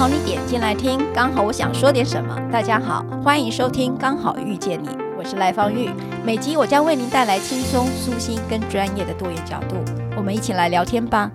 好你点进来听，刚好我想说点什么。大家好，欢迎收听《刚好遇见你》，我是赖芳玉。每集我将为您带来轻松、舒心跟专业的多元角度，我们一起来聊天吧。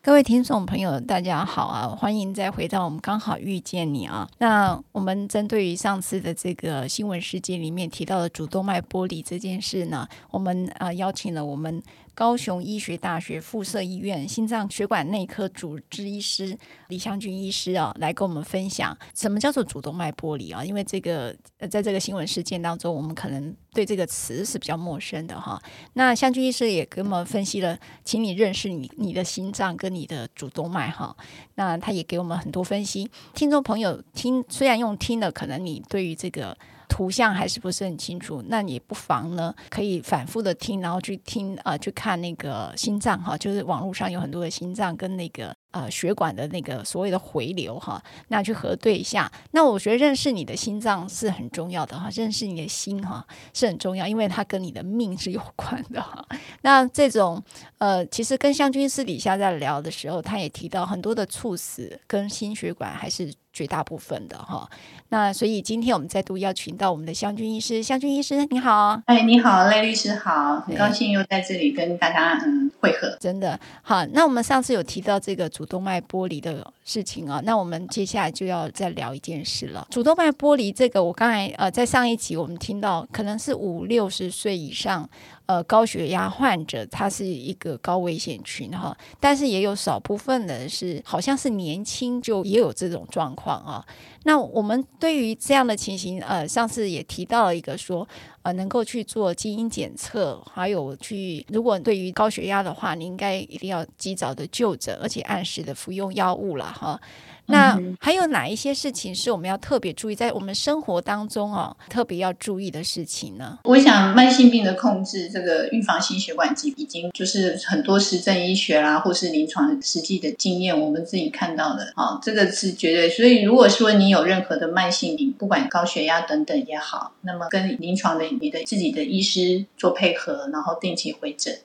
各位听众朋友，大家好啊！欢迎再回到我们刚好遇见你啊。那我们针对于上次的这个新闻事件里面提到的主动脉剥离这件事呢，我们啊邀请了我们。高雄医学大学附设医院心脏血管内科主治医师李香君医师啊，来跟我们分享什么叫做主动脉剥离啊？因为这个呃在这个新闻事件当中，我们可能对这个词是比较陌生的哈。那香君医师也跟我们分析了，请你认识你你的心脏跟你的主动脉哈。那他也给我们很多分析，听众朋友听虽然用听的，可能你对于这个。图像还是不是很清楚，那你不妨呢，可以反复的听，然后去听啊、去看那个心脏哈，就是网络上有很多的心脏跟那个呃血管的那个所谓的回流哈，那去核对一下。那我觉得认识你的心脏是很重要的哈，认识你的心哈是很重要，因为它跟你的命是有关的哈。那这种呃，其实跟香君私底下在聊的时候，他也提到很多的猝死跟心血管还是。绝大部分的哈，那所以今天我们再度邀请到我们的湘军医师，湘军医师你好，哎你好，赖律师好，很高兴又在这里跟大家嗯会合，真的好。那我们上次有提到这个主动脉剥离的事情啊，那我们接下来就要再聊一件事了。主动脉剥离这个，我刚才呃在上一集我们听到，可能是五六十岁以上。呃，高血压患者他是一个高危险群哈，但是也有少部分的是，好像是年轻就也有这种状况啊。那我们对于这样的情形，呃，上次也提到了一个说，呃，能够去做基因检测，还有去，如果对于高血压的话，你应该一定要及早的就诊，而且按时的服用药物了哈。那还有哪一些事情是我们要特别注意，在我们生活当中哦，特别要注意的事情呢？我想慢性病的控制，这个预防心血管疾病，已经就是很多实证医学啦，或是临床实际的经验，我们自己看到的，啊，这个是绝对。所以如果说你有任何的慢性病，不管高血压等等也好，那么跟临床的你的自己的医师做配合，然后定期回诊。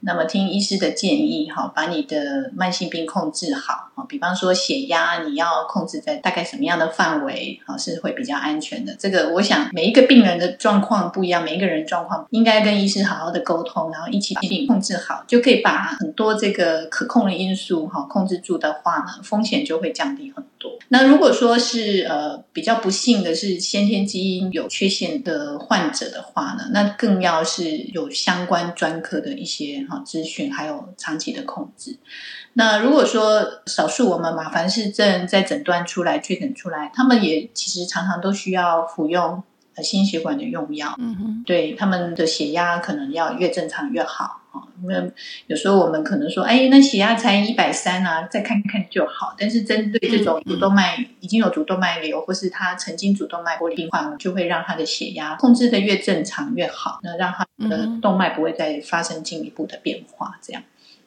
那么听医师的建议，哈，把你的慢性病控制好，啊，比方说血压，你要控制在大概什么样的范围，啊，是会比较安全的。这个我想每一个病人的状况不一样，每一个人状况应该跟医师好好的沟通，然后一起把病控制好，就可以把很多这个可控的因素，哈，控制住的话呢，风险就会降低很多。那如果说是呃比较不幸的是先天基因有缺陷的患者的话呢，那更要是有相关专科的一些。好，资讯还有长期的控制。那如果说少数我们马凡氏症在诊断出来、确诊出来，他们也其实常常都需要服用呃心血管的用药。嗯哼，对，他们的血压可能要越正常越好。因为有时候我们可能说，哎，那血压才一百三啊，再看看就好。但是针对这种主动脉已经有主动脉瘤，或是他曾经主动脉剥离病患，就会让他的血压控制的越正常越好，那让他的动脉不会再发生进一步的变化，这样。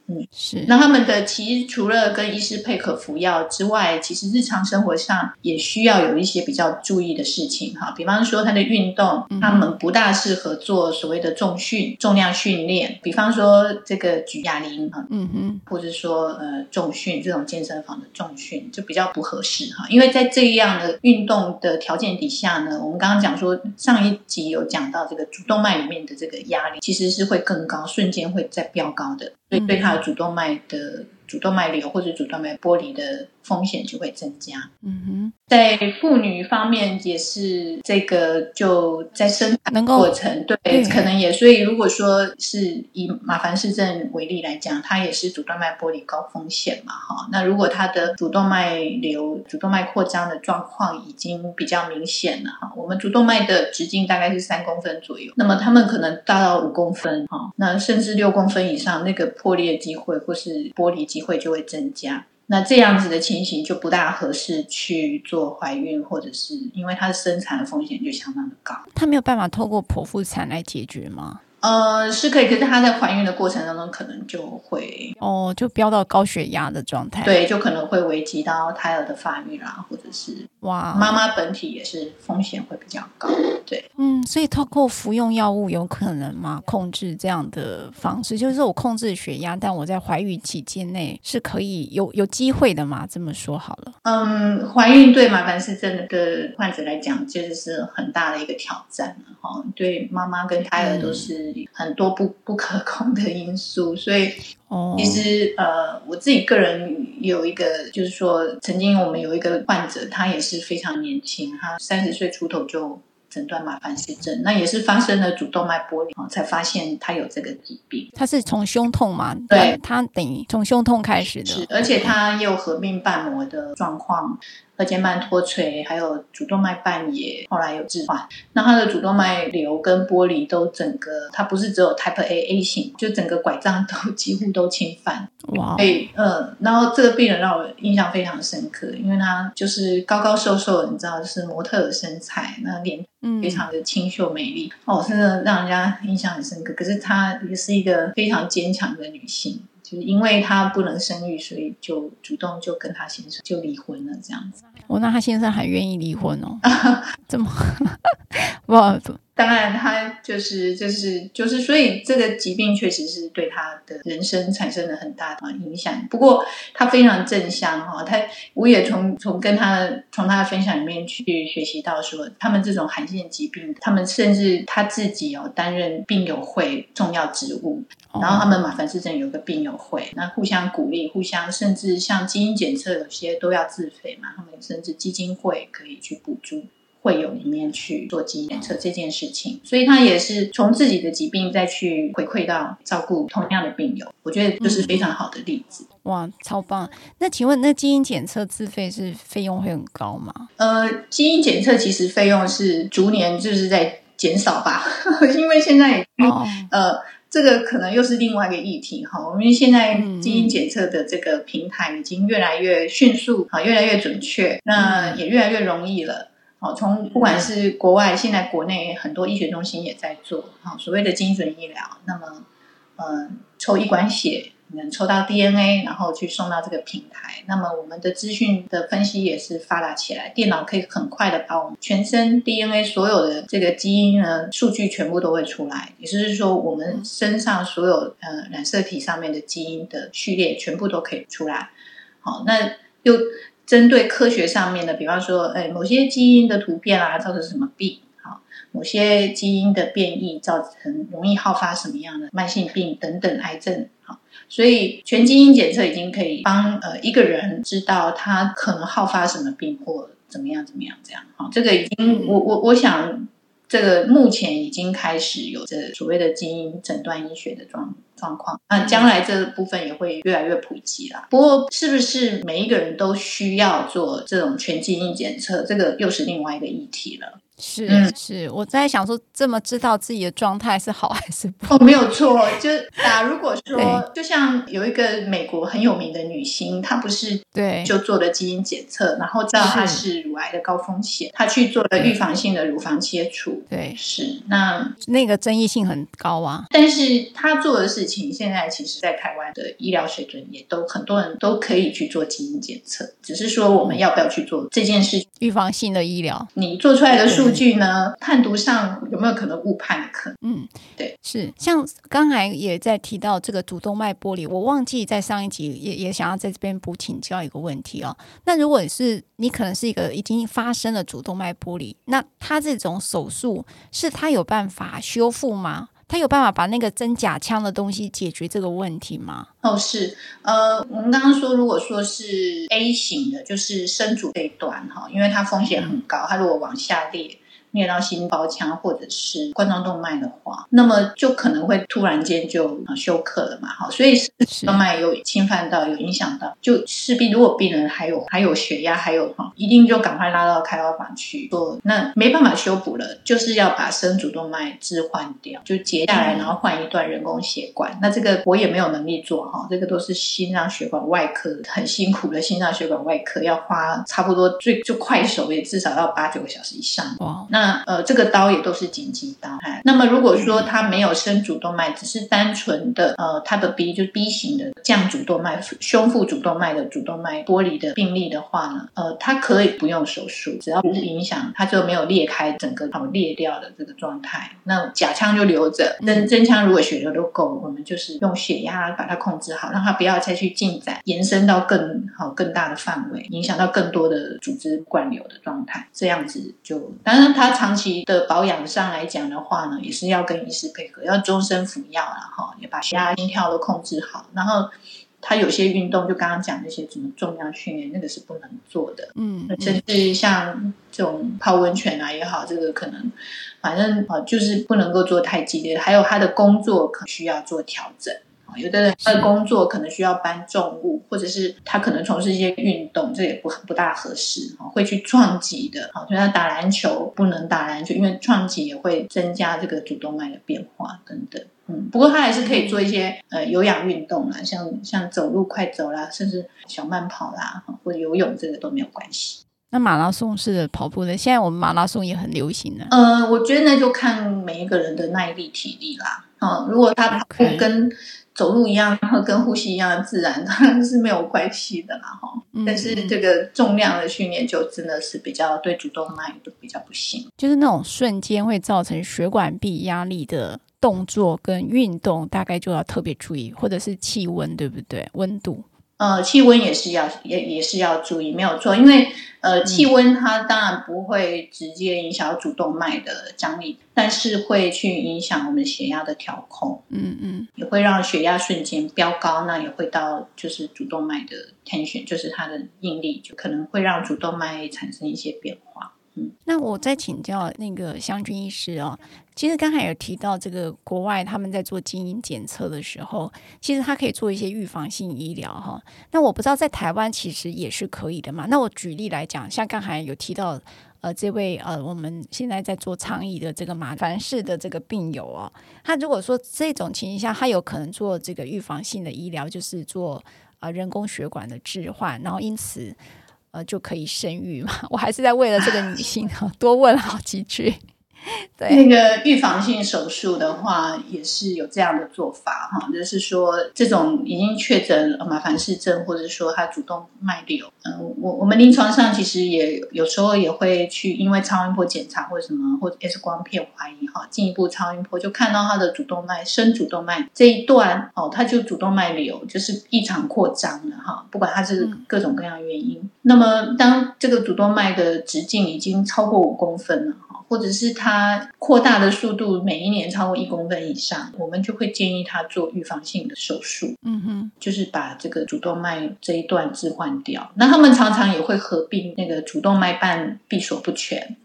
嗯，是。那他们的其实除了跟医师配合服药之外，其实日常生活上也需要有一些比较注意的事情哈。比方说他的运动，他们不大适合做所谓的重训、重量训练。比方说这个举哑铃哈，嗯哼，或者说呃重训这种健身房的重训就比较不合适哈。因为在这样的运动的条件底下呢，我们刚刚讲说上一集有讲到这个主动脉里面的这个压力其实是会更高，瞬间会再飙高的。所以对他的主动脉的主动脉瘤或者主动脉剥离的风险就会增加。嗯哼，在妇女方面也是这个，就在生产过程，对，可能也。所以如果说是以马凡氏症为例来讲，它也是主动脉剥离高风险嘛，哈。那如果它的主动脉瘤、主动脉扩张的状况已经比较明显了，哈，我们主动脉的直径大概是三公分左右，那么他们可能大到五公分，哈，那甚至六公分以上，那个破裂机会或是剥离机会就会增加。那这样子的情形就不大合适去做怀孕，或者是因为她的生产的风险就相当的高。她没有办法透过剖腹产来解决吗？呃，是可以，可是她在怀孕的过程当中可能就会哦，就飙到高血压的状态。对，就可能会危及到胎儿的发育啦，或者是哇，妈妈本体也是风险会比较高。对，嗯，所以透过服用药物有可能吗？控制这样的方式，就是我控制血压，但我在怀孕期间内是可以有有机会的嘛？这么说好了。嗯，怀孕对马凡氏症的患者来讲，其实是很大的一个挑战哈。对妈妈跟胎儿都是很多不不可控的因素，所以。其实，呃，我自己个人有一个，就是说，曾经我们有一个患者，他也是非常年轻，他三十岁出头就诊断马凡氏症，那也是发生了主动脉剥离，才发现他有这个疾病。他是从胸痛嘛？对，他等于从胸痛开始的，是，而且他又合并瓣膜的状况。二尖瓣脱垂，还有主动脉瓣也后来有置换。那他的主动脉瘤跟剥离都整个，他不是只有 Type A A 型，就整个拐杖都几乎都侵犯。哇！所以，嗯，然后这个病人让我印象非常深刻，因为他就是高高瘦瘦，你知道，是模特的身材，那脸非常的清秀美丽，嗯、哦，真的让人家印象很深刻。可是她也是一个非常坚强的女性。就是因为她不能生育，所以就主动就跟她先生就离婚了，这样子。哦，那她先生还愿意离婚哦？这么哇？当然，他就是就是就是，所以这个疾病确实是对他的人生产生了很大的影响。不过他非常正向哈，他我也从从跟他从他的分享里面去学习到说，他们这种罕见疾病，他们甚至他自己有担任病友会重要职务，然后他们马凡氏症有个病友会，那互相鼓励，互相甚至像基因检测有些都要自费嘛，他们甚至基金会可以去补助。会有里面去做基因检测这件事情，所以他也是从自己的疾病再去回馈到照顾同样的病友，我觉得这是非常好的例子。嗯、哇，超棒！那请问，那基因检测自费是费用会很高吗？呃，基因检测其实费用是逐年就是在减少吧，因为现在、哦、呃，这个可能又是另外一个议题哈。我们现在基因检测的这个平台已经越来越迅速，啊，越来越准确，那也越来越容易了。好，从不管是国外，现在国内很多医学中心也在做，好，所谓的精准医疗。那么，嗯，抽一管血能抽到 DNA，然后去送到这个平台。那么，我们的资讯的分析也是发达起来，电脑可以很快的把我们全身 DNA 所有的这个基因呢数据全部都会出来。也就是说，我们身上所有呃染色体上面的基因的序列全部都可以出来。好，那又。针对科学上面的，比方说，哎，某些基因的突变啊，造成什么病？好，某些基因的变异造成容易好发什么样的慢性病等等癌症。好，所以全基因检测已经可以帮呃一个人知道他可能好发什么病或怎么样怎么样这样。好，这个已经我我我想。这个目前已经开始有这所谓的基因诊断医学的状状况，那将来这部分也会越来越普及啦。不过，是不是每一个人都需要做这种全基因检测，这个又是另外一个议题了。是、嗯、是，我在想说，这么知道自己的状态是好还是不好？哦，没有错，就啊，如果说，就像有一个美国很有名的女星，她不是对就做了基因检测，然后知道她是乳癌的高风险，她去做了预防性的乳房切除。对，是那那个争议性很高啊。但是她做的事情，现在其实，在台湾的医疗水准也都很多人都可以去做基因检测，只是说我们要不要去做这件事？预防性的医疗，你做出来的数。据呢？判读上有没有可能误判的可能？嗯，对，是像刚才也在提到这个主动脉剥离，我忘记在上一集也也想要在这边补请教一个问题哦。那如果是你可能是一个已经发生了主动脉剥离，那他这种手术是他有办法修复吗？他有办法把那个真假枪的东西解决这个问题吗？哦，是，呃，我们刚刚说，如果说是 A 型的，就是生主这一段哈，因为它风险很高，它如果往下裂。灭到心包腔或者是冠状动脉的话，那么就可能会突然间就休克了嘛，好，所以动脉有侵犯到，有影响到，就势必如果病人还有还有血压，还有哈，一定就赶快拉到开刀房去做，那没办法修补了，就是要把生主动脉置换掉，就截下来，然后换一段人工血管。那这个我也没有能力做哈，这个都是心脏血管外科很辛苦的心脏血管外科，要花差不多最就快手也至少要八九个小时以上。哇，那。那呃，这个刀也都是紧急刀。那么如果说他没有升主动脉，只是单纯的呃，他的 B 就是 B 型的降主动脉、胸腹主动脉的主动脉剥离的病例的话呢，呃，他可以不用手术，只要不是影响，他就没有裂开整个好裂掉的这个状态，那假腔就留着。真真腔如果血流都够，我们就是用血压把它控制好，让它不要再去进展，延伸到更好更大的范围，影响到更多的组织灌流的状态。这样子就，当然他长期的保养上来讲的话呢，也是要跟医师配合，要终身服药，然后也把血压、心跳都控制好。然后他有些运动，就刚刚讲那些什么重量训练，那个是不能做的。嗯，甚至像这种泡温泉啊也好，这个可能反正啊就是不能够做太激烈。还有他的工作可需要做调整。有的人他的工作可能需要搬重物，或者是他可能从事一些运动，这也不不大合适哈，会去撞击的。好，所以他打篮球不能打篮球，因为撞击也会增加这个主动脉的变化等等。嗯，不过他还是可以做一些呃有氧运动啦，像像走路快走啦，甚至小慢跑啦，或者游泳，这个都没有关系。那马拉松式的跑步呢？现在我们马拉松也很流行的。呃，我觉得那就看每一个人的耐力、体力啦。啊，如果他跑步跟走路一样，然后跟呼吸一样的自然，当然是没有关系的啦，哈。但是这个重量的训练就真的是比较对主动脉都比较不行，就是那种瞬间会造成血管壁压力的动作跟运动，大概就要特别注意，或者是气温，对不对？温度。呃，气温也是要也也是要注意，没有错，因为呃，气温它当然不会直接影响主动脉的张力，但是会去影响我们血压的调控，嗯嗯，也会让血压瞬间飙高，那也会到就是主动脉的 tension，就是它的应力，就可能会让主动脉产生一些变化。嗯，那我再请教那个湘军医师哦。其实刚才有提到这个国外他们在做基因检测的时候，其实他可以做一些预防性医疗哈。那我不知道在台湾其实也是可以的嘛。那我举例来讲，像刚才有提到呃这位呃我们现在在做倡议的这个马凡氏的这个病友哦，他如果说这种情形下，他有可能做这个预防性的医疗，就是做呃人工血管的置换，然后因此。呃，就可以生育嘛？我还是在为了这个女性多问了好几句。对，那个预防性手术的话，也是有这样的做法哈，就是说这种已经确诊马凡氏症，或者说他主动脉瘤，嗯，我我们临床上其实也有时候也会去，因为超音波检查或者什么，或者 X 光片怀疑哈，进一步超音波就看到他的主动脉升主动脉这一段哦，他就主动脉瘤就是异常扩张了哈，不管它是各种各样的原因，嗯、那么当这个主动脉的直径已经超过五公分了。或者是它扩大的速度每一年超过一公分以上，我们就会建议他做预防性的手术。嗯哼，就是把这个主动脉这一段置换掉。那他们常常也会合并那个主动脉瓣闭锁不全。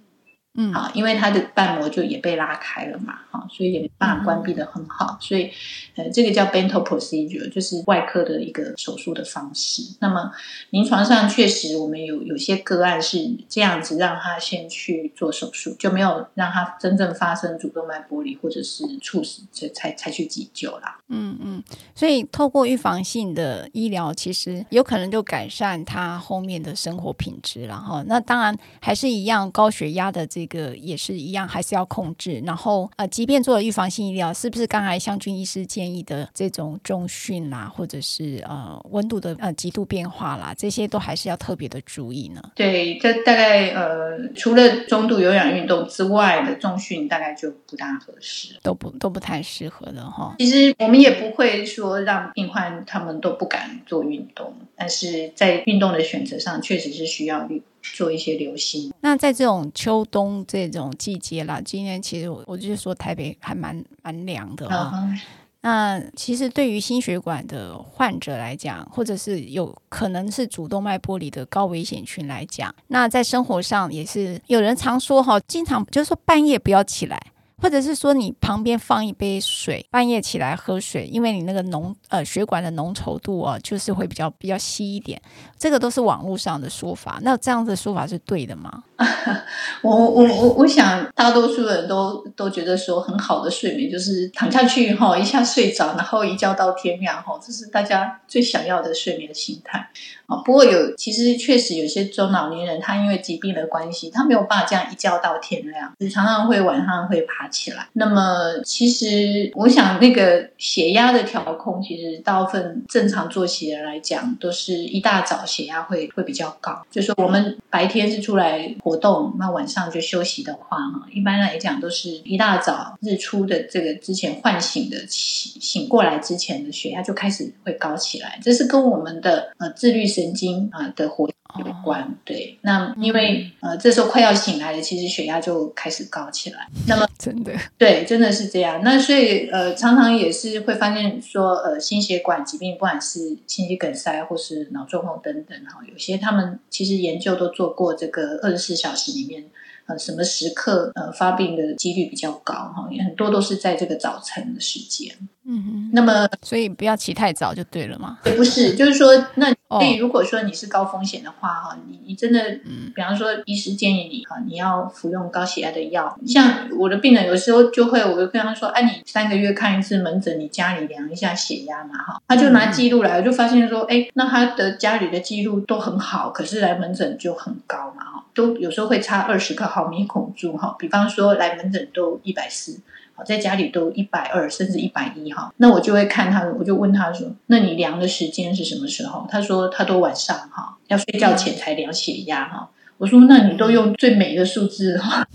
嗯，好，因为它的瓣膜就也被拉开了嘛，哈，所以也没办法关闭的很好，所以，呃，这个叫 bento procedure，就是外科的一个手术的方式。那么临床上确实我们有有些个案是这样子，让他先去做手术，就没有让他真正发生主动脉剥离或者是猝死，才才才去急救啦。嗯嗯，所以透过预防性的医疗，其实有可能就改善他后面的生活品质了哈。那当然还是一样高血压的这个。这个也是一样，还是要控制。然后呃，即便做了预防性医疗，是不是刚才向军医师建议的这种重训啦，或者是呃温度的呃极度变化啦，这些都还是要特别的注意呢？对，这大概呃，除了中度有氧运动之外的重训，大概就不大合适，都不都不太适合的哈。其实我们也不会说让病患他们都不敢做运动，但是在运动的选择上，确实是需要做一些流心。那在这种秋冬这种季节啦，今天其实我我就是说台北还蛮蛮凉的啊。Uh-huh. 那其实对于心血管的患者来讲，或者是有可能是主动脉剥离的高危险群来讲，那在生活上也是有人常说哈，经常就是说半夜不要起来。或者是说你旁边放一杯水，半夜起来喝水，因为你那个浓呃血管的浓稠度啊，就是会比较比较稀一点，这个都是网络上的说法。那这样子的说法是对的吗？我我我我想大多数人都都觉得说很好的睡眠就是躺下去哈一下睡着，然后一觉到天亮哈，这是大家最想要的睡眠形态啊。不过有其实确实有些中老年人他因为疾病的关系，他没有办法这样一觉到天亮，常常会晚上会爬起来。那么其实我想那个血压的调控，其实大部分正常作息的人来讲，都是一大早血压会会比较高。就是我们白天是出来活动，那晚上就休息的话，哈，一般来讲都是一大早日出的这个之前唤醒的醒醒过来之前的血压就开始会高起来，这是跟我们的呃自律神经啊的活有关。对，那因为呃这时候快要醒来了，其实血压就开始高起来。那么 真的对，真的是这样。那所以呃常常也是会发现说呃心血管疾病，不管是心肌梗塞或是脑中风等等哈，有些他们其实研究都做过这个二十四小时里面。呃，什么时刻呃发病的几率比较高哈？也很多都是在这个早晨的时间。嗯哼。那么，所以不要起太早就对了嘛？也不是，就是说，那所以如果说你是高风险的话哈，你你真的，嗯，比方说医师建议你哈，你要服用高血压的药。像我的病人有时候就会，我就跟他说，哎，你三个月看一次门诊，你家里量一下血压嘛哈。他就拿记录来，我就发现说，哎，那他的家里的记录都很好，可是来门诊就很高嘛哈。都有时候会差二十个毫米汞柱哈，比方说来门诊都一百四，好，在家里都一百二甚至一百一哈，那我就会看他，我就问他说，那你量的时间是什么时候？他说他都晚上哈，要睡觉前才量血压哈。我说那你都用最美的数字哈，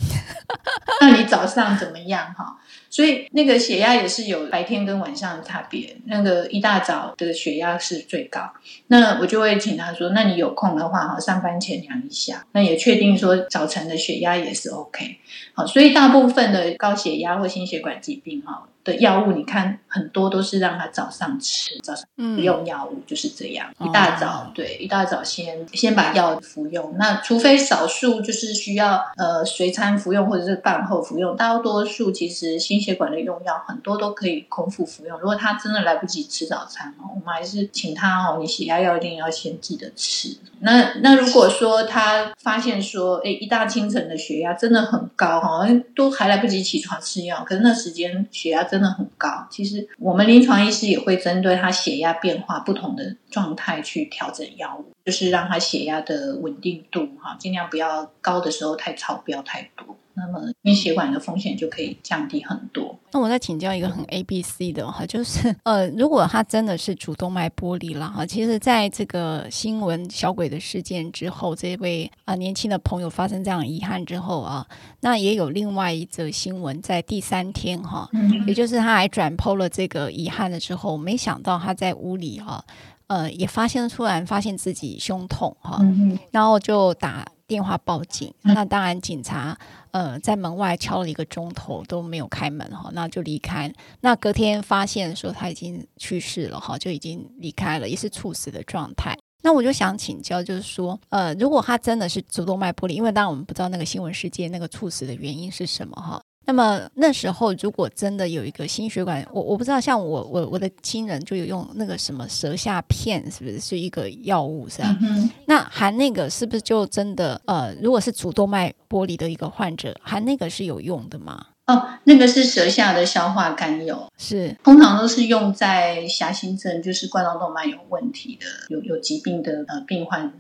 那你早上怎么样哈？所以那个血压也是有白天跟晚上的差别。那个一大早的血压是最高，那我就会请他说：“那你有空的话，哈，上班前量一下。那也确定说早晨的血压也是 OK。好，所以大部分的高血压或心血管疾病，哈。”的药物，你看很多都是让他早上吃，早上服用药物就是这样。嗯、一大早，哦、对，一大早先先把药服用。那除非少数就是需要呃随餐服用或者是饭后服用，大多数其实心血管的用药很多都可以空腹服用。如果他真的来不及吃早餐哦，我们还是请他哦，你血压药一定要先记得吃。那那如果说他发现说，哎，一大清晨的血压真的很高哈，都还来不及起床吃药，可是那时间血压。真的很高。其实我们临床医师也会针对他血压变化不同的状态去调整药物，就是让他血压的稳定度哈，尽量不要高的时候太超标太多。那么心血管的风险就可以降低很多。那我再请教一个很 A B C 的哈，就是呃，如果他真的是主动脉剥离了哈，其实在这个新闻小鬼的事件之后，这位啊、呃、年轻的朋友发生这样遗憾之后啊，那也有另外一则新闻在第三天哈，嗯、也就是他还转 PO 了这个遗憾了之后，没想到他在屋里哈，呃，也发现突然发现自己胸痛哈，嗯、然后就打电话报警，那当然警察。呃，在门外敲了一个钟头都没有开门哈，那就离开。那隔天发现说他已经去世了哈，就已经离开了，也是猝死的状态。那我就想请教，就是说，呃，如果他真的是主动脉剥离，因为当然我们不知道那个新闻事件那个猝死的原因是什么哈。那么那时候，如果真的有一个心血管，我我不知道，像我我我的亲人就有用那个什么舌下片，是不是是一个药物是吧？嗯、那含那个是不是就真的呃，如果是主动脉剥离的一个患者，含那个是有用的吗？哦，那个是舌下的消化甘油，是通常都是用在狭心症，就是冠状动脉有问题的有有疾病的呃病患。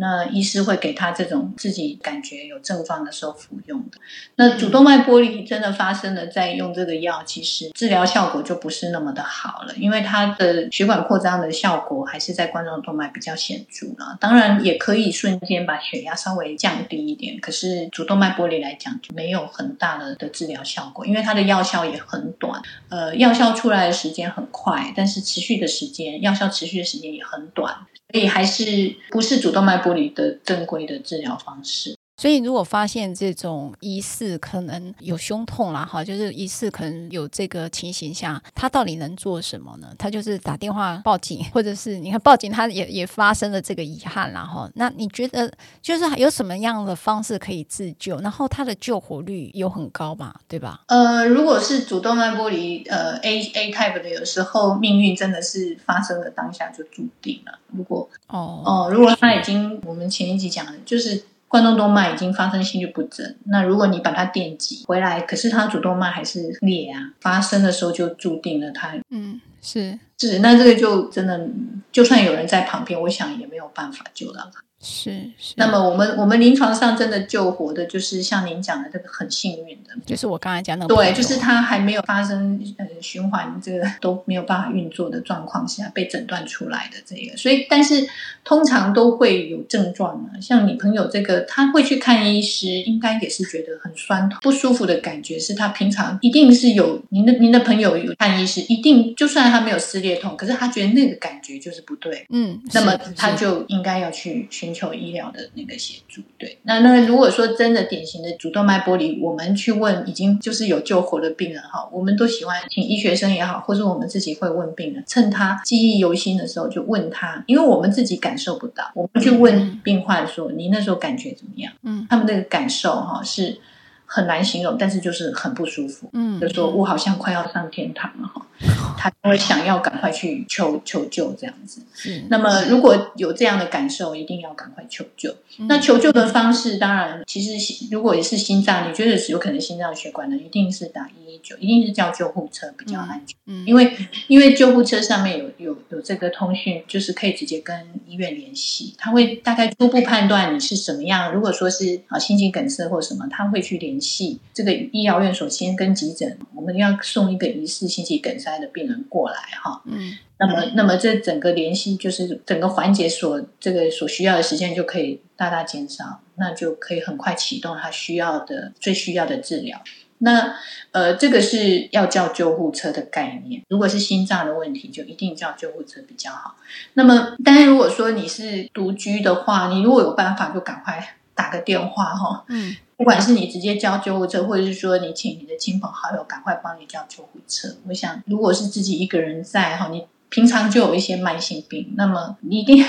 那医师会给他这种自己感觉有症状的时候服用的。那主动脉剥离真的发生了，再用这个药，其实治疗效果就不是那么的好了，因为它的血管扩张的效果还是在冠状动脉比较显著了。当然也可以瞬间把血压稍微降低一点，可是主动脉剥离来讲就没有很大的的治疗效果，因为它的药效也很短，呃，药效出来的时间很快，但是持续的时间，药效持续的时间也很短。所以还是不是主动脉剥离的正规的治疗方式。所以如果发现这种疑似可能有胸痛啦，哈，就是疑似可能有这个情形下，他到底能做什么呢？他就是打电话报警，或者是你看报警，他也也发生了这个遗憾啦，哈。那你觉得就是有什么样的方式可以自救？然后他的救活率有很高嘛？对吧？呃，如果是主动脉剥离，呃，A A type 的，有时候命运真的是发生的当下就注定了。如果哦哦，如果他已经，我们前一集讲的就是。冠状动脉已经发生心律不整，那如果你把它电击回来，可是它主动脉还是裂啊，发生的时候就注定了它，嗯，是是，那这个就真的，就算有人在旁边，我想也没有办法救到他。是，是，那么我们我们临床上真的救活的，就是像您讲的这个很幸运的，就是我刚才讲的，对，就是他还没有发生呃循环这个都没有办法运作的状况下被诊断出来的这个，所以但是通常都会有症状啊，像你朋友这个他会去看医师，应该也是觉得很酸痛不舒服的感觉，是他平常一定是有您的您的朋友有看医师，一定就算他没有撕裂痛，可是他觉得那个感觉就是不对，嗯，那么他就应该要去寻。寻求医疗的那个协助，对，那那如果说真的典型的主动脉剥离，我们去问已经就是有救活的病人哈，我们都喜欢请医学生也好，或者我们自己会问病人，趁他记忆犹新的时候就问他，因为我们自己感受不到，我们去问病患说：“你那时候感觉怎么样？”嗯，他们那个感受哈是。很难形容，但是就是很不舒服。嗯，就说我好像快要上天堂了哈，他会想要赶快去求求救这样子。嗯，那么如果有这样的感受，一定要赶快求救。嗯，那求救的方式，当然，其实如果也是心脏，你觉得是有可能心脏血管的，一定是打一一九，一定是叫救护车比较安全。嗯，因为因为救护车上面有有有这个通讯，就是可以直接跟医院联系，他会大概初步判断你是什么样。如果说是啊心肌梗塞或什么，他会去联。系这个医疗院所先跟急诊，我们要送一个疑似心肌梗塞的病人过来哈。嗯，那么那么这整个联系就是整个环节所这个所需要的时间就可以大大减少，那就可以很快启动他需要的最需要的治疗。那呃，这个是要叫救护车的概念。如果是心脏的问题，就一定叫救护车比较好。那么，但是如果说你是独居的话，你如果有办法，就赶快打个电话哈。嗯。不管是你直接叫救护车，或者是说你请你的亲朋好友赶快帮你叫救护车，我想如果是自己一个人在哈，你平常就有一些慢性病，那么你一定。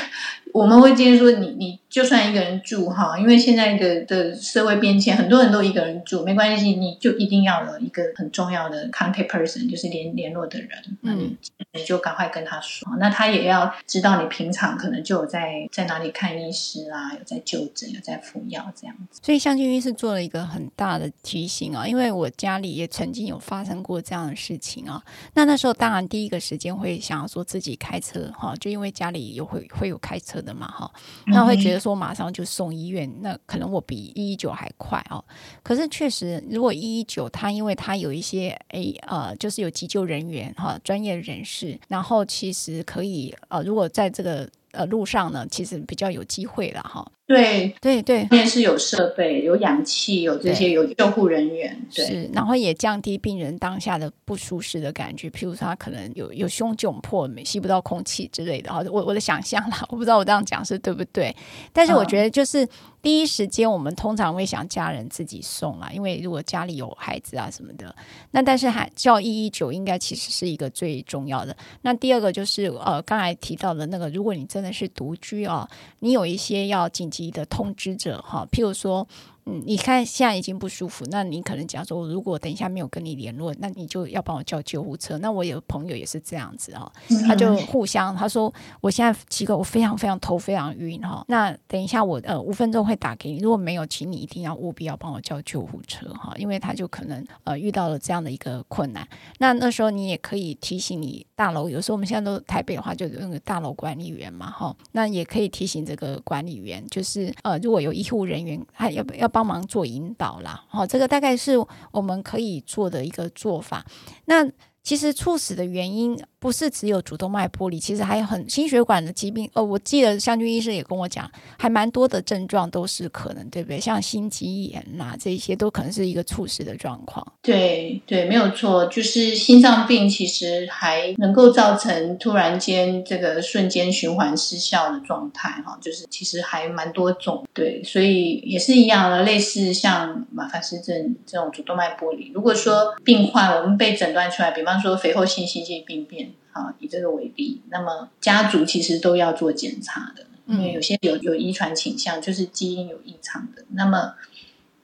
我们会建议说你，你你就算一个人住哈，因为现在的的社会变迁，很多人都一个人住，没关系，你就一定要有一个很重要的 contact person，就是联联络的人，嗯你你就赶快跟他说，那他也要知道你平常可能就有在在哪里看医师啊，有在就诊，有在服药这样子。所以向俊医师做了一个很大的提醒啊，因为我家里也曾经有发生过这样的事情啊，那那时候当然第一个时间会想要说自己开车哈，就因为家里有会会有开车。的嘛哈，那会觉得说马上就送医院，那可能我比一一九还快哦。可是确实，如果一一九他因为他有一些诶呃，就是有急救人员哈，专业人士，然后其实可以呃，如果在这个。呃，路上呢，其实比较有机会了哈。对对对，后面是有设备、有氧气、有这些有救护人员，对，是，然后也降低病人当下的不舒适的感觉。譬如说，他可能有有胸窘迫、吸不到空气之类的哈。我我的想象啦，我不知道我这样讲是对不对，但是我觉得就是。嗯第一时间，我们通常会想家人自己送啦，因为如果家里有孩子啊什么的，那但是还叫一一九应该其实是一个最重要的。那第二个就是呃，刚才提到的那个，如果你真的是独居啊，你有一些要紧急的通知者哈，譬如说。嗯，你看现在已经不舒服，那你可能讲说，如果等一下没有跟你联络，那你就要帮我叫救护车。那我有朋友也是这样子哈，他就互相他说，我现在奇怪，我非常非常头非常晕哈。那等一下我呃五分钟会打给你，如果没有，请你一定要务必要帮我叫救护车哈，因为他就可能呃遇到了这样的一个困难。那那时候你也可以提醒你大楼，有时候我们现在都台北的话，就有那个大楼管理员嘛哈，那也可以提醒这个管理员，就是呃如果有医护人员，他要不要帮。忙做引导啦，哈，这个大概是我们可以做的一个做法。那其实猝死的原因不是只有主动脉剥离，其实还有很心血管的疾病。呃，我记得湘军医师也跟我讲，还蛮多的症状都是可能，对不对？像心肌炎呐、啊，这些都可能是一个猝死的状况。对对，没有错，就是心脏病其实还能够造成突然间这个瞬间循环失效的状态，哈，就是其实还蛮多种。对，所以也是一样的，类似像马凡氏症这种主动脉剥离，如果说病患我们被诊断出来，比方说肥厚性心肌病变，啊，以这个为例，那么家族其实都要做检查的，因为有些有有遗传倾向，就是基因有异常的，那么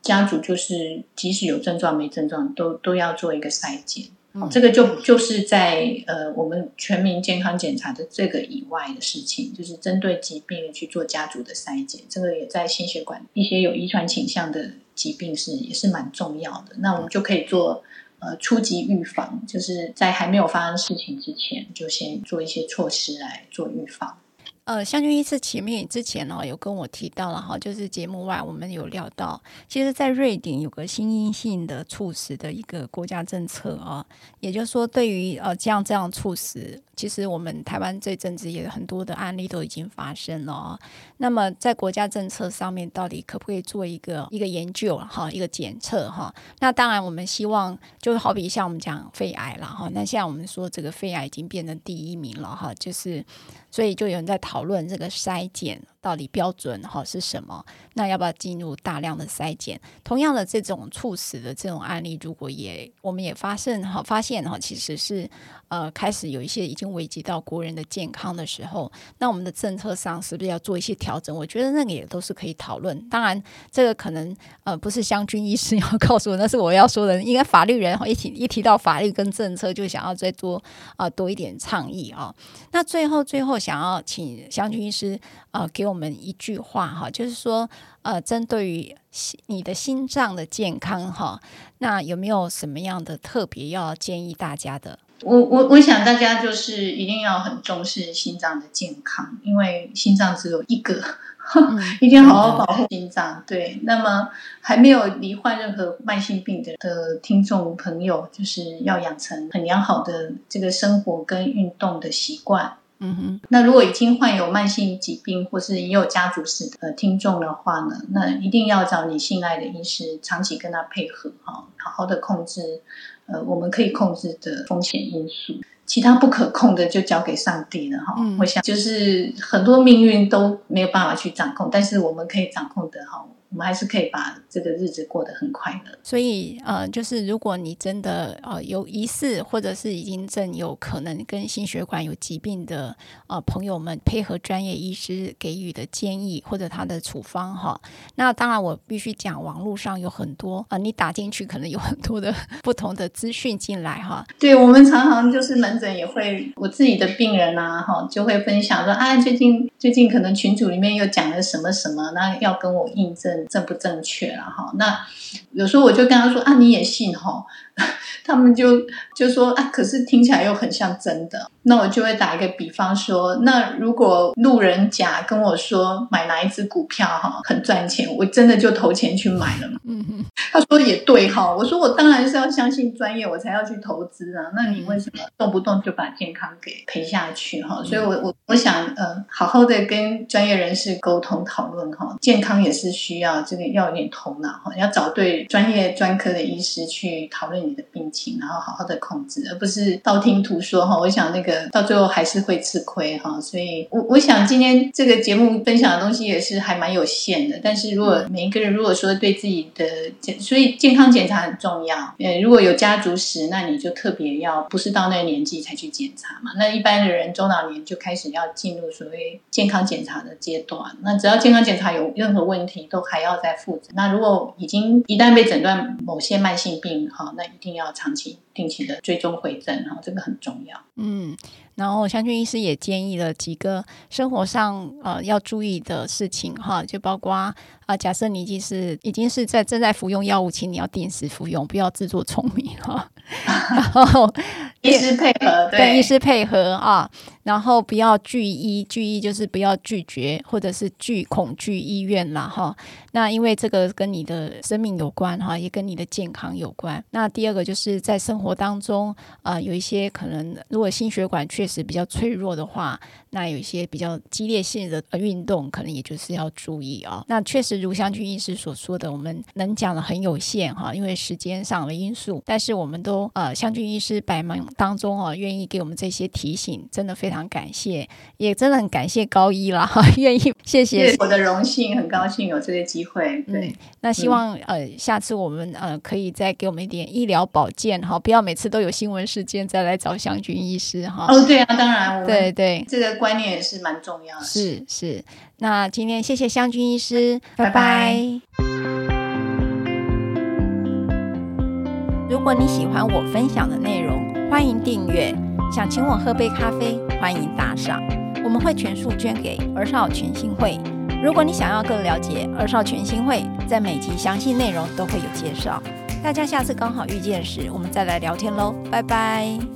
家族就是即使有症状没症状，都都要做一个筛检。嗯、这个就就是在呃我们全民健康检查的这个以外的事情，就是针对疾病去做家族的筛检，这个也在心血管一些有遗传倾向的疾病是也是蛮重要的。那我们就可以做。呃，初级预防就是在还没有发生事情之前，就先做一些措施来做预防。呃，湘军医师前面之前呢、哦，有跟我提到了哈，就是节目外我们有聊到，其实，在瑞典有个新阴性的猝死的一个国家政策啊，也就是说，对于呃这样这样猝死，其实我们台湾这阵子也有很多的案例都已经发生了啊。那么在国家政策上面，到底可不可以做一个一个研究哈，一个检测哈？那当然，我们希望就好比像我们讲肺癌了哈，那现在我们说这个肺癌已经变成第一名了哈，就是。所以就有人在讨讨论这个筛检到底标准哈是什么？那要不要进入大量的筛检？同样的这种猝死的这种案例，如果也我们也发现哈，发现哈其实是呃开始有一些已经危及到国人的健康的时候，那我们的政策上是不是要做一些调整？我觉得那个也都是可以讨论。当然，这个可能呃不是湘军医师 要告诉我，那是我要说的。应该法律人一提一提到法律跟政策，就想要再多啊、多一点倡议啊。那最后最后。想要请湘军医师呃给我们一句话哈，就是说呃针对于你的心脏的健康哈，那有没有什么样的特别要建议大家的？我我我想大家就是一定要很重视心脏的健康，因为心脏只有一个。嗯、一定要好好保护心脏。对，那么还没有罹患任何慢性病的的听众朋友，就是要养成很良好的这个生活跟运动的习惯。嗯哼。那如果已经患有慢性疾病或是已有家族史的听众的话呢，那一定要找你信赖的医师，长期跟他配合，哈，好好的控制，呃，我们可以控制的风险因素。其他不可控的就交给上帝了哈，嗯、我想就是很多命运都没有办法去掌控，但是我们可以掌控的哈。我们还是可以把这个日子过得很快乐。所以，呃，就是如果你真的呃有疑似，或者是已经正有可能跟心血管有疾病的呃朋友们，配合专业医师给予的建议或者他的处方哈。那当然，我必须讲，网络上有很多啊、呃，你打进去可能有很多的 不同的资讯进来哈。对，我们常常就是门诊也会，我自己的病人啊哈，就会分享说啊，最近最近可能群组里面又讲了什么什么，那要跟我印证。正不正确了哈？那有时候我就跟他说啊，你也信哈？他们就就说啊，可是听起来又很像真的。那我就会打一个比方说，那如果路人甲跟我说买哪一只股票哈很赚钱，我真的就投钱去买了。嗯嗯，他说也对哈。我说我当然是要相信专业，我才要去投资啊。那你为什么动不动就把健康给赔下去哈？所以我我我想呃，好好的跟专业人士沟通讨论哈，健康也是需要这个要有点头脑哈，要找对专业专科的医师去讨论。你的病情，然后好好的控制，而不是道听途说哈。我想那个到最后还是会吃亏哈。所以，我我想今天这个节目分享的东西也是还蛮有限的。但是如果每一个人如果说对自己的健，所以健康检查很重要。呃，如果有家族史，那你就特别要不是到那个年纪才去检查嘛。那一般的人中老年就开始要进入所谓健康检查的阶段。那只要健康检查有任何问题，都还要再复诊。那如果已经一旦被诊断某些慢性病哈，那一定要长期定期的追踪回诊哈，这个很重要。嗯，然后湘君医师也建议了几个生活上呃要注意的事情哈，就包括啊、呃，假设你已经是已经是在正在服用药物，请你要定时服用，不要自作聪明哈。然后 医师配合，对，跟医师配合啊。然后不要拒医，拒医就是不要拒绝或者是拒恐惧医院啦哈。那因为这个跟你的生命有关哈，也跟你的健康有关。那第二个就是在生活当中啊、呃，有一些可能如果心血管确实比较脆弱的话，那有一些比较激烈性的运动，可能也就是要注意啊、哦。那确实如湘军医师所说的，我们能讲的很有限哈，因为时间上的因素。但是我们都呃，湘军医师百忙当中啊，愿意给我们这些提醒，真的非常。感谢，也真的很感谢高一啦，哈，愿意谢谢，我的荣幸，很高兴有这个机会。对，嗯、那希望、嗯、呃，下次我们呃可以再给我们一点医疗保健哈，不要每次都有新闻事件再来找湘军医师哈。哦，对啊，当然，对对，这个观念也是蛮重要的。是是，那今天谢谢湘君医师，拜拜。拜拜。如果你喜欢我分享的内容，欢迎订阅。想请我喝杯咖啡，欢迎打赏，我们会全数捐给儿少全心会。如果你想要更了解儿少全心会，在每集详细内容都会有介绍。大家下次刚好遇见时，我们再来聊天喽，拜拜。